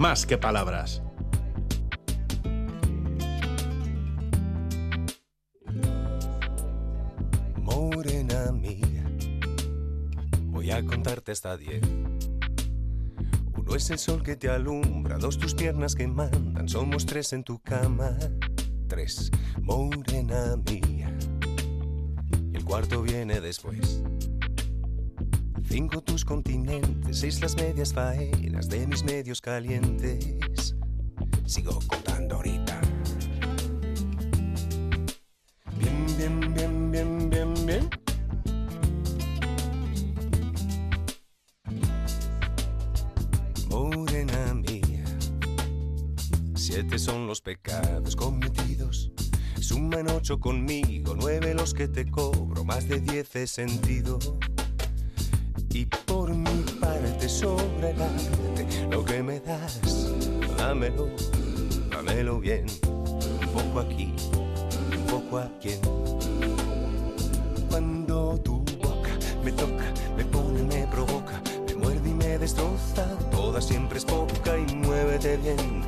más que palabras. Morena mía, voy a contarte hasta diez. Uno es el sol que te alumbra, dos tus piernas que mandan, somos tres en tu cama. Tres, morena mía. Y el cuarto viene después. Cinco tus continentes, seis las medias faenas de mis medios calientes. Sigo contando ahorita. Bien, bien, bien, bien, bien, bien. Morena mía, siete son los pecados cometidos. Suman ocho conmigo, nueve los que te cobro, más de diez he sentido. Sobre el arte, lo que me das, dámelo, dámelo bien. Un poco aquí, un poco aquí. Cuando tu boca me toca, me pone, me provoca, me muerde y me destroza, toda siempre es poca y muévete bien.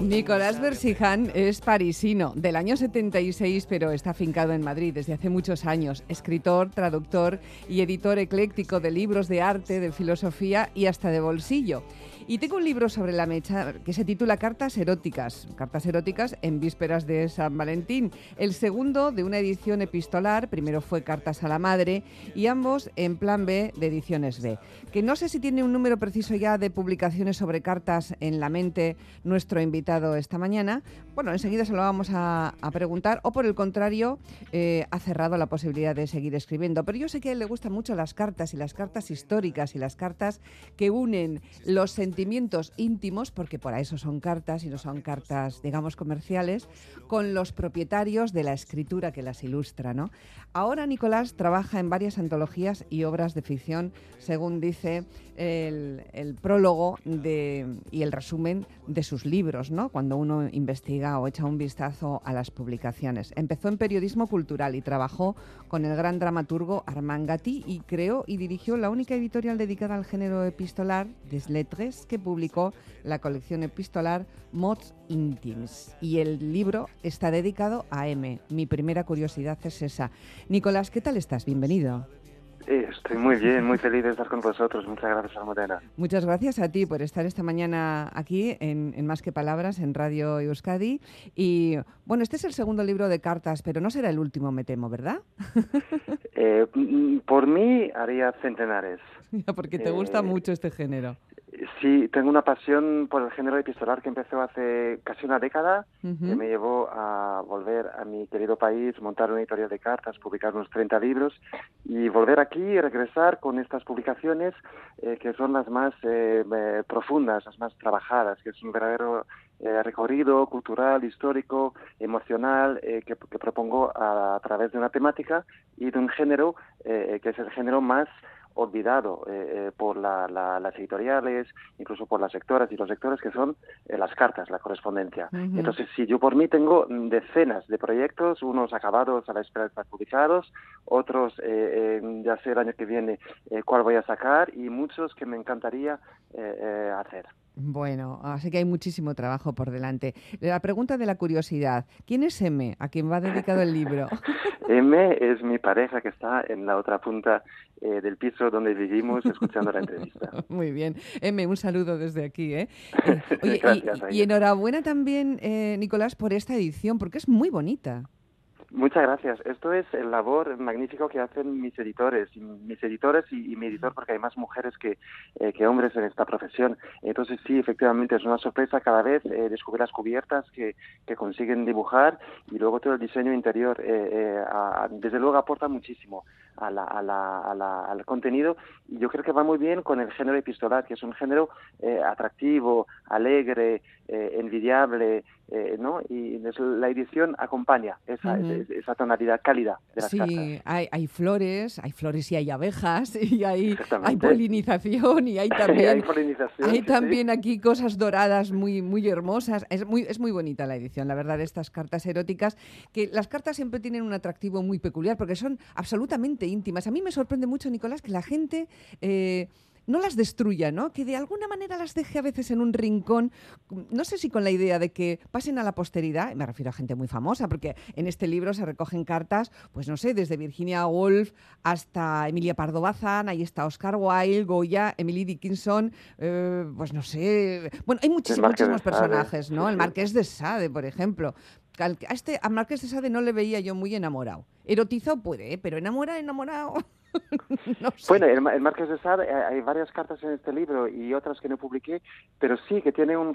Nicolás sabe Versijan es parisino, del año 76, pero está afincado en Madrid desde hace muchos años. Escritor, traductor y editor ecléctico de libros de arte, de filosofía y hasta de bolsillo. Y tengo un libro sobre la mecha que se titula Cartas eróticas. Cartas eróticas en vísperas de San Valentín. El segundo de una edición epistolar, primero fue Cartas a la Madre, y ambos en plan B de ediciones B. Que no sé si tiene un número preciso ya de publicaciones sobre cartas en la mente nuestro invitado esta mañana. Bueno, enseguida se lo vamos a, preguntar, o por el contrario, eh, ha cerrado la posibilidad de seguir escribiendo. Pero yo sé que a él le gustan mucho las cartas y las cartas históricas y las cartas que unen los sentimientos íntimos, porque para eso son cartas y no son cartas, digamos, comerciales, con los propietarios de la escritura que las ilustra. ¿no? Ahora Nicolás trabaja en varias antologías y obras de ficción, según dice el, prólogo y el resumen de sus libros, ¿no? cuando uno investiga o echa un vistazo a las publicaciones. Empezó en periodismo cultural y trabajó con el gran dramaturgo Armand Gatti y creó y dirigió la única editorial dedicada al género epistolar, Des Lettres, que publicó la colección epistolar Mots Intims. Y el libro está dedicado a M. Mi primera curiosidad es esa. Nicolás, ¿qué tal estás? Bienvenido. Estoy muy bien, muy feliz de estar con vosotros. Muchas gracias, Almudena. Muchas gracias a ti por estar esta mañana aquí en, en Más que Palabras, en Radio Euskadi. Y bueno, este es el segundo libro de cartas, pero no será el último, me temo, ¿verdad? Eh, mm, por mí haría centenares. Porque te gusta Eh, mucho este género. Sí, tengo una pasión por el género epistolar que empezó hace casi una década, que me llevó a volver a mi querido país, montar una editorial de cartas, publicar unos 30 libros y volver aquí y regresar con estas publicaciones eh, que son las más eh, eh, profundas, las más trabajadas, que es un verdadero eh, recorrido cultural, histórico, emocional, eh, que, que propongo a, a través de una temática y de un género eh, que es el género más olvidado eh, eh, por la- la- las editoriales, incluso por las sectoras y los sectores, que son eh, las cartas, la correspondencia. Entonces, si yo por mí tengo mm, decenas de proyectos, unos acabados a la espera de estar publicados, otros eh, ya sé el año que viene eh, cuál voy a sacar y muchos que me encantaría eh, hacer. Bueno, así que hay muchísimo trabajo por delante. La pregunta de la curiosidad, ¿quién es M, a quien va dedicado el libro? M es mi pareja que está en la otra punta eh, del piso donde vivimos escuchando la entrevista. Muy bien. M, un saludo desde aquí. ¿eh? Eh, oye, y- Gracias, y, Aida. enhorabuena también, eh, Nicolás, por esta edición, porque es muy bonita. Muchas gracias. Esto es el labor magnífico que hacen mis editores, mis editores y, y mi editor, porque hay más mujeres que, eh, que hombres en esta profesión. Entonces sí, efectivamente es una sorpresa cada vez eh, descubrir las cubiertas que, que consiguen dibujar y luego todo el diseño interior. eh, eh, a- desde luego aporta muchísimo a la- a la- a la- al contenido y yo creo que va muy bien con el género epistolar, que es un género eh, atractivo, alegre, eh, envidiable, eh, ¿no? Y la edición acompaña esa, esa- esa tonalidad cálida de las Sí, cartas. hay, hay flores, hay flores y hay abejas, y hay, hay polinización, y hay hay también, polinización. hay sí, sí. también aquí cosas doradas muy, muy hermosas. Es muy, es muy bonita la edición, la verdad, de estas cartas eróticas, que las cartas siempre tienen un atractivo muy peculiar, porque son absolutamente íntimas. A mí me sorprende mucho, Nicolás, que la gente... eh, no las destruya, ¿no? Que de alguna manera las deje a veces en un rincón, no sé si con la idea de que pasen a la posteridad, me refiero a gente muy famosa, porque en este libro se recogen cartas, pues no sé, desde Virginia Woolf hasta Emilia Pardo Bazán, ahí está Oscar Wilde, Goya, Emily Dickinson, eh, pues no sé, bueno, hay muchísimos, muchísimos personajes, ¿no? El Marqués de Sade, por ejemplo. A este, a Marqués de Sade no le veía yo muy enamorado. Erotizado puede, ¿eh? pero enamorado, enamorado. Bueno, el, Marqués de Sade, eh, hay varias cartas en este libro y otras que no publiqué, pero sí que tiene un,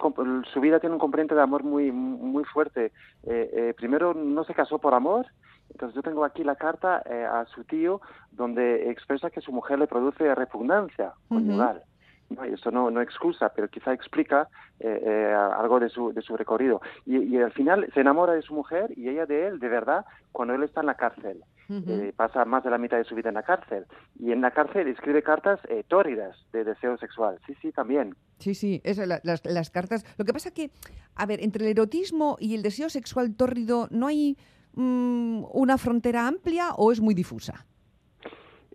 su vida tiene un componente de amor muy, muy fuerte. Eh, primero, no se casó por amor, entonces yo tengo aquí la carta a su tío donde expresa que su mujer le produce repugnancia conyugal. No, y eso no, no excusa, pero quizá explica eh, eh, algo de su, de su recorrido. Y, al final se enamora de su mujer y ella de él, de verdad, cuando él está en la cárcel. Eh, pasa más de la mitad de su vida en la cárcel. Y en la cárcel escribe cartas tórridas de deseo sexual. Sí, sí, también. Sí, sí, es las, las, cartas. Lo que pasa que, a ver, entre el erotismo y el deseo sexual tórrido, ¿no hay mm, una frontera amplia o es muy difusa?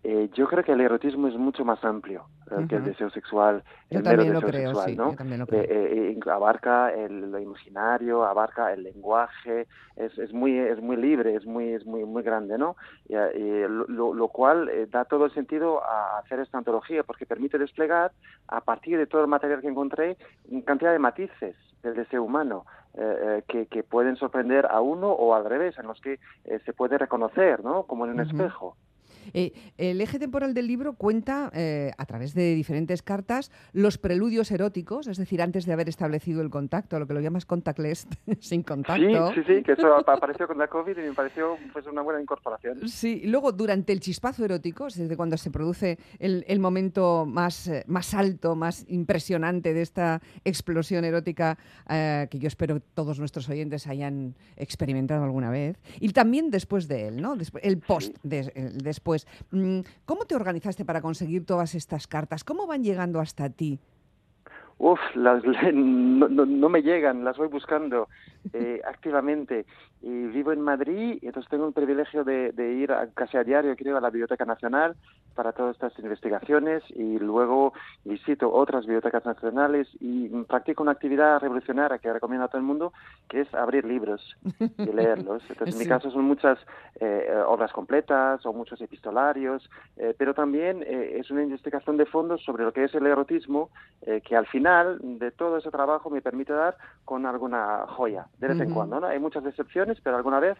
Eh, yo creo que el erotismo es mucho más amplio eh, que el deseo sexual, el mero deseo sexual, ¿no? Eh, abarca el, lo imaginario, abarca el lenguaje, es, es muy es muy libre, es muy es muy muy grande, ¿no? Y, lo, lo, cual da todo el sentido a hacer esta antología porque permite desplegar a partir de todo el material que encontré cantidad de matices del deseo humano. que, que, pueden sorprender a uno o al revés, en los que se puede reconocer, ¿no? Como en un espejo. Eh, el eje temporal del libro cuenta, eh, a través de diferentes cartas, los preludios eróticos, es decir, antes de haber establecido el contacto, lo que lo llamas contactless, sin contacto. Sí, sí, sí, que eso apareció con la COVID y me pareció pues, una buena incorporación. Sí, luego durante el chispazo erótico, es decir, cuando se produce el, momento más, eh, más alto, más impresionante de esta explosión erótica que yo espero todos nuestros oyentes hayan experimentado alguna vez, y también después de él, ¿no? el post, después pues, ¿Cómo te organizaste para conseguir todas estas cartas? ¿Cómo van llegando hasta ti? Uf, las, no, me llegan, las voy buscando eh, activamente. Y vivo en Madrid y entonces tengo el privilegio de, ir casi a diario, creo, a la Biblioteca Nacional para todas estas investigaciones y luego visito otras bibliotecas nacionales y practico una actividad revolucionaria que recomiendo a todo el mundo, que es abrir libros y leerlos. Entonces, en mi caso son muchas eh, obras completas o muchos epistolarios, eh, pero también eh, es una investigación de fondo sobre lo que es el erotismo, que al final de todo ese trabajo me permite dar con alguna joya, de vez en cuando. ¿no? Hay muchas decepciones, pero alguna vez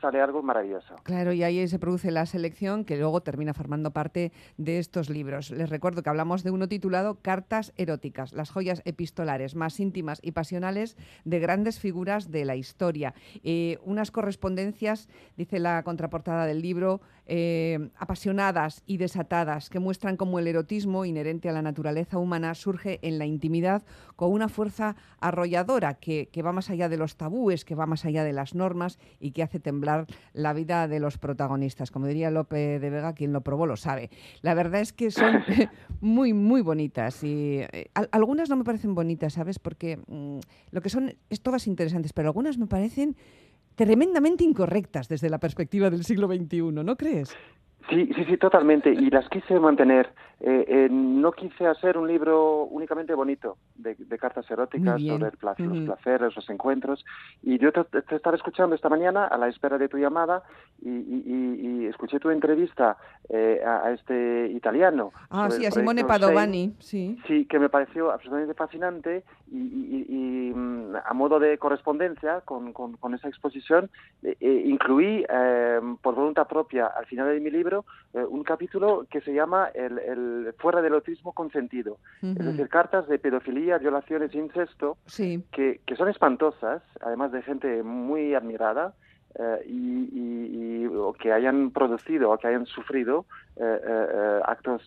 sale algo maravilloso. Claro, y ahí se produce la selección que luego termina formando parte de estos libros. Les recuerdo que hablamos de uno titulado Cartas eróticas, las joyas epistolares más íntimas y pasionales de grandes figuras de la historia. Eh, unas correspondencias, dice la contraportada del libro, eh, apasionadas y desatadas que muestran cómo el erotismo inherente a la naturaleza humana surge en la intimidad con una fuerza arrolladora que, que va más allá de los tabúes, que va más allá de las normas y que hace temblar la vida de los protagonistas. Como diría Lope de Vega, quien lo probó lo sabe. La verdad es que son muy, muy bonitas y eh, algunas no me parecen bonitas, ¿sabes? Porque mm, lo que son es todas interesantes, pero algunas me parecen tremendamente incorrectas desde la perspectiva del siglo XXI, ¿no crees? Sí, sí, sí, totalmente. Y las quise mantener. Eh, eh, no quise hacer un libro únicamente bonito de, cartas eróticas sobre el placer, los placeres, los encuentros. Y yo te, estaba escuchando esta mañana a la espera de tu llamada y, escuché tu entrevista eh, a, este italiano. Ah, sí, a Simone Padovani, sí. Sí, que me pareció absolutamente fascinante y, mm, a modo de correspondencia con, con, esa exposición incluí por voluntad propia al final de mi libro un capítulo que se llama el fuera del autismo consentido. Es decir, cartas de pedofilia, violaciones, incesto, que, que son espantosas, además de gente muy admirada. Eh, y, o que hayan producido o que hayan sufrido eh, eh, actos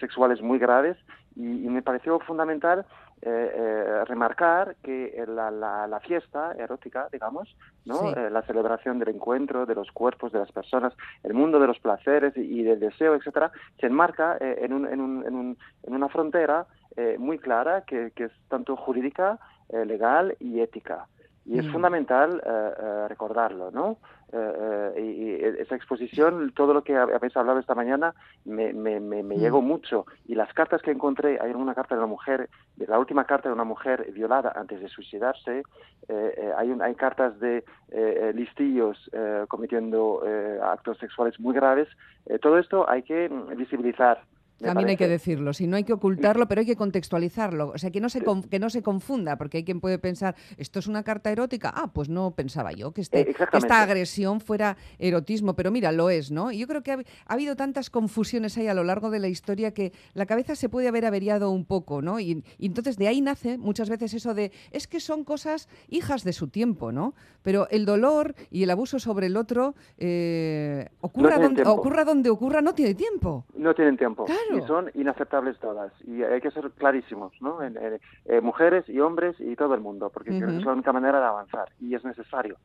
sexuales muy graves y, me pareció fundamental eh, eh, remarcar que la, la, fiesta erótica, digamos, ¿no? Eh, la celebración del encuentro, de los cuerpos, de las personas, el mundo de los placeres y, del deseo, etcétera, se enmarca en, un, en, un, en, un, en, una frontera muy clara que, que, es tanto jurídica, legal y ética. Y es mm. fundamental recordarlo, ¿no? Y, esa exposición, todo lo que habéis hablado esta mañana, me, me, me, mm. llegó mucho. Y las cartas que encontré, hay una carta de una mujer, la última carta de una mujer violada antes de suicidarse, hay, hay cartas de listillos cometiendo actos sexuales muy graves. todo esto hay que visibilizar también hay que decirlo, si no hay que ocultarlo, pero hay que contextualizarlo. O sea, que no, se que no se confunda, porque hay quien puede pensar, ¿esto es una carta erótica? Ah, pues no pensaba yo que, este, esta agresión fuera erotismo, pero mira, lo es, ¿no? Y yo creo que ha, habido tantas confusiones ahí a lo largo de la historia que la cabeza se puede haber averiado un poco, ¿no? Y, entonces de ahí nace muchas veces eso de, es que son cosas hijas de su tiempo, ¿no? Pero el dolor y el abuso sobre el otro, eh, ocurra, donde, ocurra donde ocurra, no tiene tiempo. No tienen tiempo. Claro y son inaceptables todas. Y hay que ser clarísimos, ¿no? Eh, mujeres y hombres y todo el mundo, porque es la única manera de avanzar y es necesario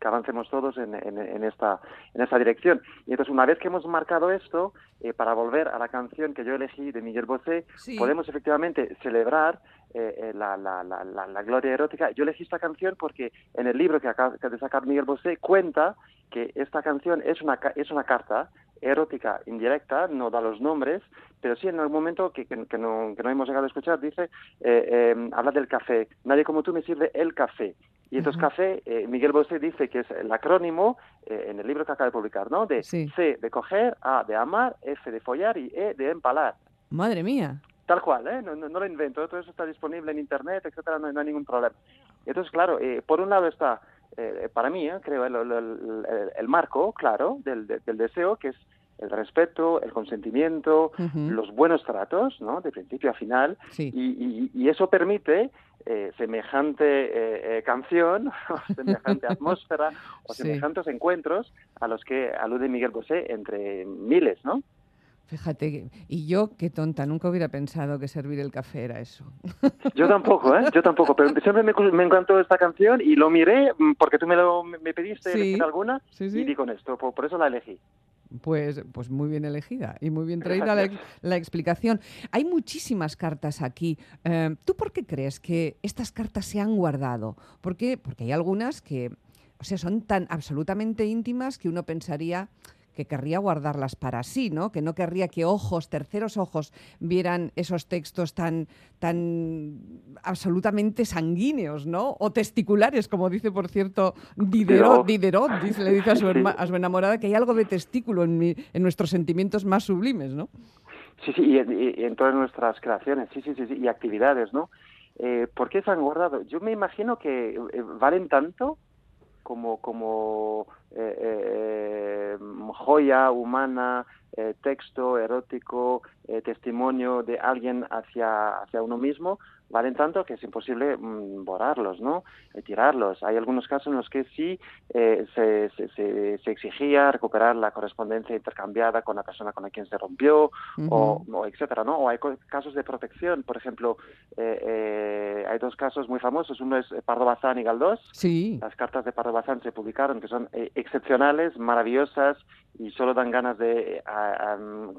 que avancemos todos en, en, esta, en esta dirección. Y entonces, una vez que hemos marcado esto, eh, para volver a la canción que yo elegí de Miguel Bosé, podemos efectivamente celebrar eh, la, la, la, la, gloria erótica. Yo elegí esta canción porque en el libro que acaba de sacar Miguel Bosé cuenta que esta canción es una, es una carta erótica indirecta, no da los nombres, pero sí en algún momento que, que, no, que no, hemos llegado a escuchar, dice, eh, eh, habla del café, nadie como tú me sirve el café. Y entonces café, eh, Miguel Bosé dice que es el acrónimo, en el libro que acaba de publicar, ¿no? De C de coger, A de amar, F de follar y E de empalar. Madre mía. Tal cual, ¿eh? No, no, lo invento, todo eso está disponible en Internet, etcétera, no, hay ningún problema. Entonces, claro, por un lado está eh, para mí, eh, creo, el, marco, claro, del, deseo, que es el respeto, el consentimiento, los buenos tratos, ¿no? De principio a final. Y, eso permite eh, semejante canción, semejante atmósfera, o semejantes encuentros a los que alude Miguel Bosé entre miles, ¿no? Fíjate, y yo, qué tonta, nunca hubiera pensado que servir el café era eso. Yo tampoco, ¿eh? Yo tampoco, pero siempre me, encantó esta canción y lo miré mm, porque tú me, lo, me pediste alguna y di con esto, por, eso la elegí. Pues, pues muy bien elegida y muy bien traída la, explicación. Hay muchísimas cartas aquí. Eh, ¿Tú por qué crees que estas cartas se han guardado? ¿Por qué? Porque hay algunas que, o sea, son tan absolutamente íntimas que uno pensaría que querría guardarlas para sí, ¿no? Que no querría que ojos, terceros ojos, vieran esos textos tan, tan absolutamente sanguíneos, ¿no? O testiculares, como dice, por cierto, Diderot, Diderot dice, le dice a su, a su, enamorada que hay algo de testículo en, mi, en nuestros sentimientos más sublimes, ¿no? Sí, sí, y, en todas nuestras creaciones, sí, sí, sí, sí y actividades, ¿no? Eh, ¿Por qué se han guardado? Yo me imagino que eh, valen tanto como, como eh, eh, joya humana, eh, texto erótico, testimonio de alguien hacia, hacia uno mismo, valen tanto que es imposible mm, borrarlos, ¿no? tirarlos. Hay algunos casos en los que sí se, se, exigía recuperar la correspondencia intercambiada con la persona con la quien se rompió, o, o, etcétera, ¿no? O hay casos de protección, por ejemplo, hay dos casos muy famosos. Uno es Pardo Bazán y Galdós. Sí. Las cartas de Pardo Bazán se publicaron, que son excepcionales, maravillosas y solo dan ganas de,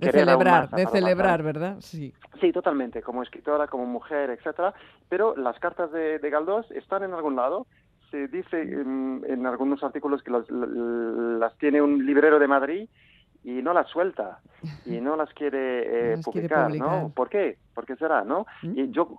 celebrar, de celebrar, ¿verdad? Sí. Sí, totalmente, como escritora, como mujer, etcétera. Pero las cartas de, Galdós están en algún lado. Se dice en, algunos artículos que las tiene un librero de Madrid y no las suelta y no las quiere, eh, publicar, ¿no? ¿Por qué? ¿Por qué será, no? ¿Mm? Y yo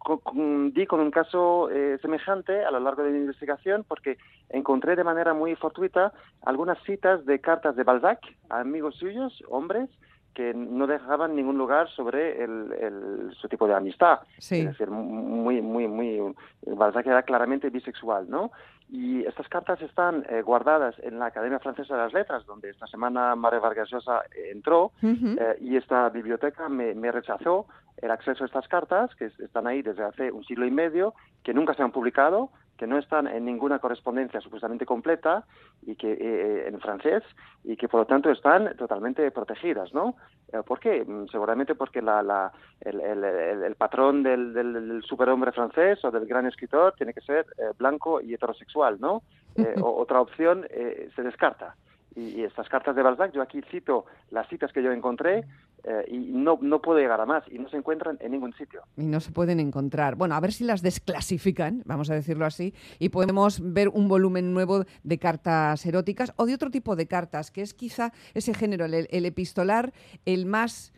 di con un caso eh, semejante a lo largo de mi investigación porque encontré de manera muy fortuita algunas citas de cartas de Balzac a amigos suyos, hombres, que no dejaban ningún lugar sobre el, su tipo de amistad. Es decir, muy, muy, muy... Balzac era claramente bisexual, ¿no? Y estas cartas están eh, guardadas en la Academia Francesa de las Letras, donde esta semana María Vargas Llosa entró, eh, y esta biblioteca me, me, rechazó el acceso a estas cartas, que están ahí desde hace un siglo y medio, que nunca se han publicado, que no están en ninguna correspondencia supuestamente completa y que eh, en francés y que por lo tanto están totalmente protegidas, ¿no? Eh, ¿Por qué? Mm, seguramente porque la, la, el, el, el, patrón del, del, superhombre francés o del gran escritor tiene que ser eh, blanco y heterosexual, ¿no? otra opción se descarta. Y, estas cartas de Balzac, yo aquí cito las citas que yo encontré eh, y no, no puedo llegar a más y no se encuentran en ningún sitio. Y no se pueden encontrar. Bueno, a ver si las desclasifican, vamos a decirlo así, y podemos ver un volumen nuevo de cartas eróticas o de otro tipo de cartas, que es quizá ese género, el epistolar, el más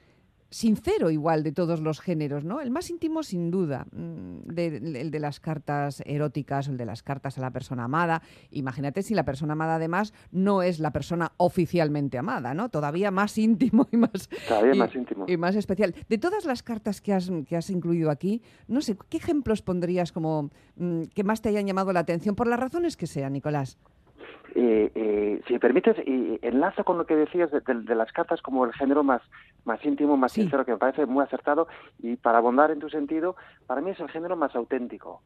sincero igual de todos los géneros, ¿no? El más íntimo sin duda, mm, el de las cartas eróticas, el de las cartas a la persona amada. Imagínate si la persona amada además no es la persona oficialmente amada, ¿no? Todavía más íntimo y más, y, más íntimo. y más especial. De todas las cartas que has, que has incluido aquí, no sé, ¿qué ejemplos pondrías como mm, que más te hayan llamado la atención por las razones que sean, Nicolás? Eh, eh, si me permites, y enlazo con lo que decías de, las cartas como el género más, más íntimo, más sincero, que me parece muy acertado, y para abondar en tu sentido, para mí es el género más auténtico.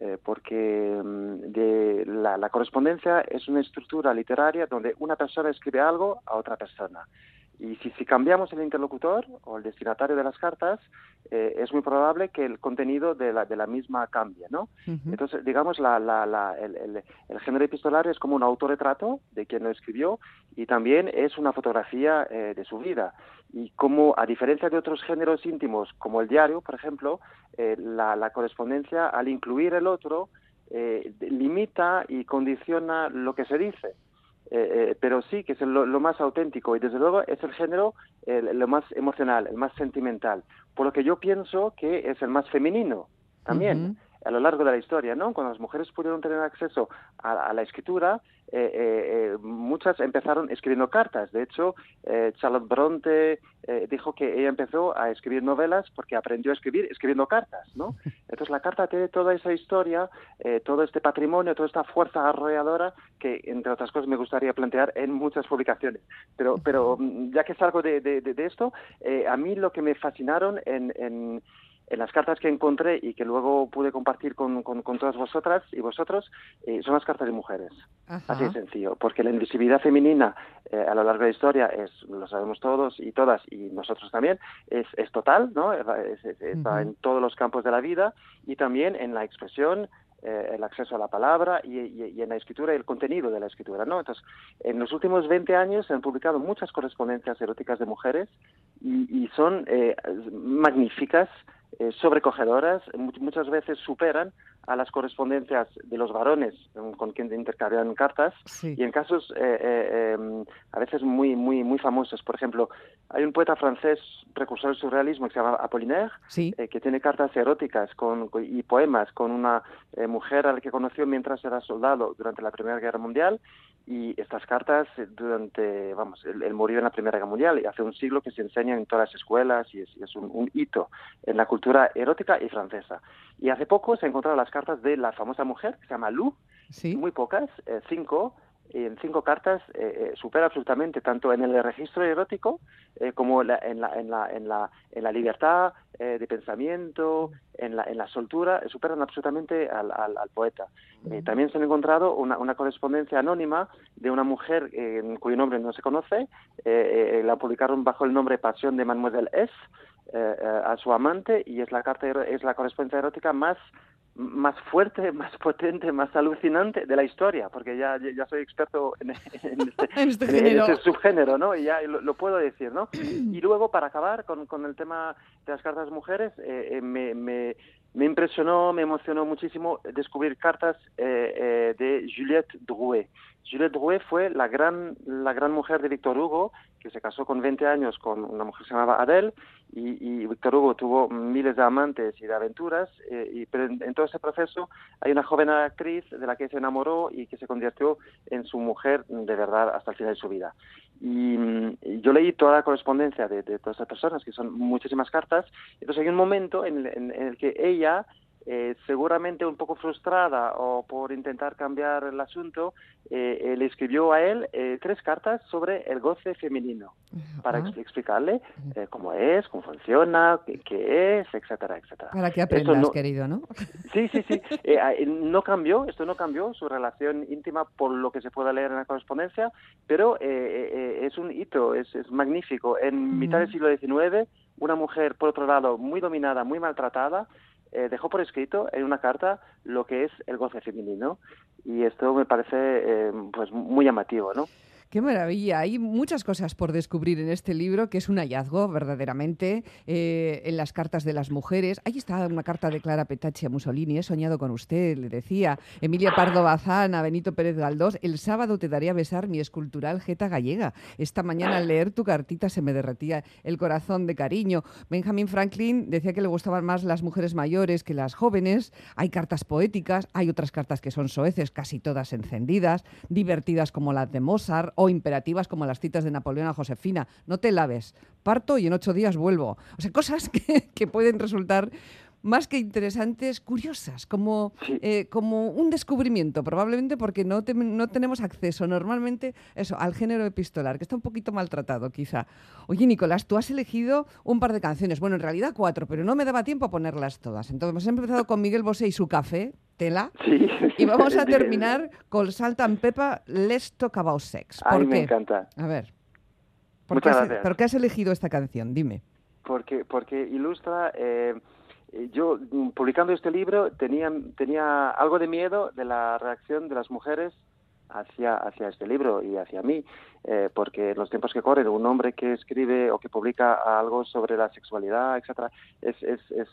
Eh, porque mm, de la, correspondencia es una estructura literaria donde una persona escribe algo a otra persona. Y si, si cambiamos el interlocutor o el destinatario de las cartas, eh, es muy probable que el contenido de la, de la misma cambie, ¿no? Entonces, digamos, la, la, la, el, el, el, género epistolar es como un autorretrato de quien lo escribió y también es una fotografía eh, de su vida. Y como, a diferencia de otros géneros íntimos, como el diario, por ejemplo, eh, la, la correspondencia, al incluir el otro, limita y condiciona lo que se dice. Eh, eh, pero sí que es lo, más auténtico y desde luego es el género lo más emocional, el más sentimental, por lo que yo pienso que es el más femenino también a lo largo de la historia, ¿no? Cuando las mujeres pudieron tener acceso a, la escritura, eh, eh, eh, muchas empezaron escribiendo cartas. De hecho, Charlotte Bronte dijo que ella empezó a escribir novelas porque aprendió a escribir escribiendo cartas, ¿no? Entonces la carta tiene toda esa historia, todo este patrimonio, toda esta fuerza arrolladora que, entre otras cosas, me gustaría plantear en muchas publicaciones. Pero, pero mm, ya que salgo de, de, de esto, a mí lo que me fascinaron en, en en las cartas que encontré y que luego pude compartir con, con, todas vosotras y vosotros, eh, son las cartas de mujeres. Así de sencillo. Porque la invisibilidad femenina eh, a lo largo de la historia, es, lo sabemos todos y todas, y nosotros también, es, es total, ¿no? está en todos los campos de la vida y también en la expresión, eh, el acceso a la palabra y, y, en la escritura y el contenido de la escritura, ¿no? Entonces, en los últimos 20 años se han publicado muchas correspondencias eróticas de mujeres y, y son magníficas, eh, sobrecogedoras, muchas veces superan a las correspondencias de los varones con quien intercambian cartas. Y en casos eh, eh, em, a veces muy muy muy famosos. Por ejemplo hay un poeta francés precursor del surrealismo que se llama Apollinaire que tiene cartas eróticas con, y poemas con una mujer a la que conoció mientras era soldado durante la Primera Guerra Mundial y estas cartas eh, durante, vamos, él, murió en la Primera Guerra Mundial y hace un siglo que se enseñan en todas las escuelas y es, un, hito en la cultura erótica y francesa. Y hace poco se encontraron las cartas de la famosa mujer que se llama Lou, muy pocas, eh, cinco, en cinco cartas eh, supera absolutamente tanto en el registro erótico como en, la, en, la, en, la, en la libertad de pensamiento, en la, en la soltura, superan absolutamente al, al, al poeta. Eh, también se han encontrado una, una, correspondencia anónima de una mujer eh, cuyo nombre no se conoce, eh, la publicaron bajo el nombre Pasión de Mademoiselle S. a su amante y es la carta es la correspondencia erótica más más fuerte, más potente, más alucinante de la historia, porque ya, ya soy experto en, este, este, este, subgénero, ¿no? Y ya lo, puedo decir, ¿no? Y luego, para acabar con, con el tema de las cartas mujeres, me, me, me impresionó, me emocionó muchísimo descubrir cartas eh, eh, de Juliette Drouet. Juliette Drouet fue la gran, la gran mujer de Victor Hugo, que se casó con 20 años con una mujer que se llamaba Adele, y, Victor Hugo tuvo miles de amantes y de aventuras, eh, y, pero en, todo ese proceso hay una joven actriz de la que se enamoró y que se convirtió en su mujer de verdad hasta el final de su vida. Y, yo leí toda la correspondencia de, todas esas personas, que son muchísimas cartas, entonces hay un momento en el que ella eh, seguramente un poco frustrada o por intentar cambiar el asunto, eh, le escribió a él eh, tres cartas sobre el goce femenino para explicarle cómo es, cómo funciona, qué, es, etcétera, etcétera. Para que aprendas, querido, ¿no? Sí, sí, sí. no cambió, esto no cambió su relación íntima por lo que se pueda leer en la correspondencia, pero es un hito, es, es magnífico. En mitad del siglo XIX, una mujer, por otro lado, muy dominada, muy maltratada, eh, dejó por escrito en una carta lo que es el goce femenino y esto me parece eh, pues muy llamativo, ¿no? Qué maravilla. Hay muchas cosas por descubrir en este libro, que es un hallazgo verdaderamente, eh, en las cartas de las mujeres. Ahí está una carta de Clara Petacci a Mussolini. He soñado con usted, le decía. Emilia Pardo Bazán a Benito Pérez Galdós. El sábado te daría a besar mi escultural jeta gallega. Esta mañana al leer tu cartita se me derretía el corazón de cariño. Benjamin Franklin decía que le gustaban más las mujeres mayores que las jóvenes. Hay cartas poéticas, hay otras cartas que son soeces, casi todas encendidas, divertidas como las de Mozart o imperativas como las citas de Napoleón a Josefina. No te laves, parto y en ocho días vuelvo. O sea, cosas que, que pueden resultar más que interesantes, curiosas, como, eh, como un descubrimiento, probablemente porque no, no tenemos acceso normalmente eso, al género epistolar, que está un poquito maltratado quizá. Oye, Nicolás, tú has elegido un par de canciones, bueno, en realidad cuatro, pero no me daba tiempo a ponerlas todas. Entonces hemos empezado con Miguel Bosé y su café, tela, y vamos a terminar con Salt and Pepa, Let's Talk About Sex. ¿Por me encanta. A ver. ¿por qué, has, ¿Por qué has elegido esta canción? Dime. Porque, porque ilustra... Eh, yo mm, publicando este libro tenía, tenía algo de miedo de la reacción de las mujeres hacia, hacia este libro y hacia mí. Eh, porque en los tiempos que corren un hombre que escribe o que publica algo sobre la sexualidad, etcétera, es, es, es,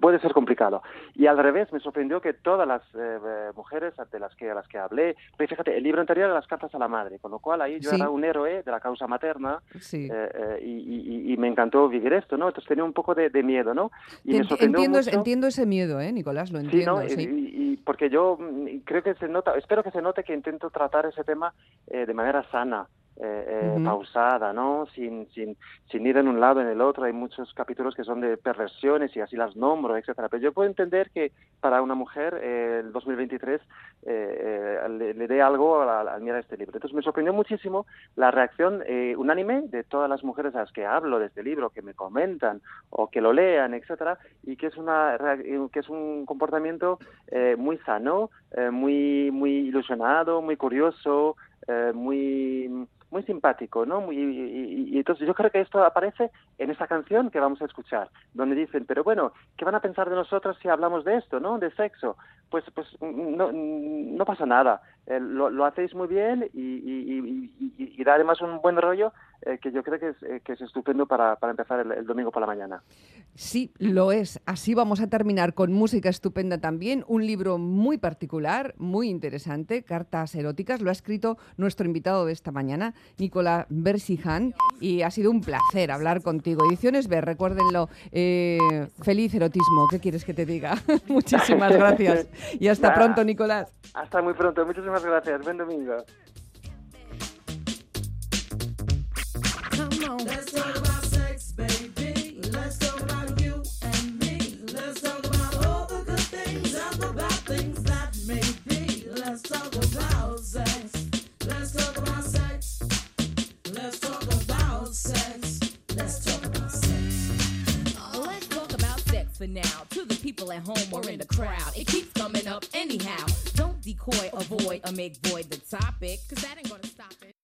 puede ser complicado. Y al revés, me sorprendió que todas las eh, mujeres de las que a las que hablé, pues fíjate, el libro anterior era las cartas a la madre, con lo cual ahí yo era un héroe de la causa materna eh, y, y, me encantó vivir esto, ¿no? Entonces tenía un poco de, miedo, ¿no? Y me sorprendió entiendo, entiendo ese miedo, ¿eh, Nicolás? Lo entiendo. Sí, Y, porque yo mm, creo que se nota, espero que se note que intento tratar ese tema de manera sana. Eh, eh, pausada, ¿no? Sin, sin, sin ir en un lado en el otro. Hay muchos capítulos que son de perversiones y así las nombro, etcétera. Pero yo puedo entender que para una mujer eh, el 2023 le, dé algo al, mirar este libro. Entonces me sorprendió muchísimo la reacción unánime de todas las mujeres a las que hablo de este libro, que me comentan o que lo lean, etcétera, y que es una que es un comportamiento muy sano, muy muy ilusionado, muy curioso, muy muy simpático, ¿no? Muy, y, entonces yo creo que esto aparece en esta canción que vamos a escuchar, donde dicen, pero bueno, ¿qué van a pensar de nosotros si hablamos de esto, ¿no? De sexo. Pues, pues no, no pasa nada. Eh, lo, lo, hacéis muy bien y, y, y, da además un buen rollo eh, que yo creo que es, eh, que es estupendo para, para empezar el, domingo por la mañana. Sí, lo es. Así vamos a terminar con música estupenda también. Un libro muy particular, muy interesante, Cartas eróticas. Lo ha escrito nuestro invitado de esta mañana, Nicola Bersijan, y ha sido un placer hablar contigo. Ediciones B, recuérdenlo. feliz erotismo, ¿qué quieres que te diga? Muchísimas gracias. Y hasta pronto, Nicolás. Hasta muy pronto. Muchísimas Muchísimas gracias. Buen domingo. now to the people at home or in the crowd. It keeps coming up anyhow. Don't decoy, avoid, or make void the topic, cause that ain't gonna stop it.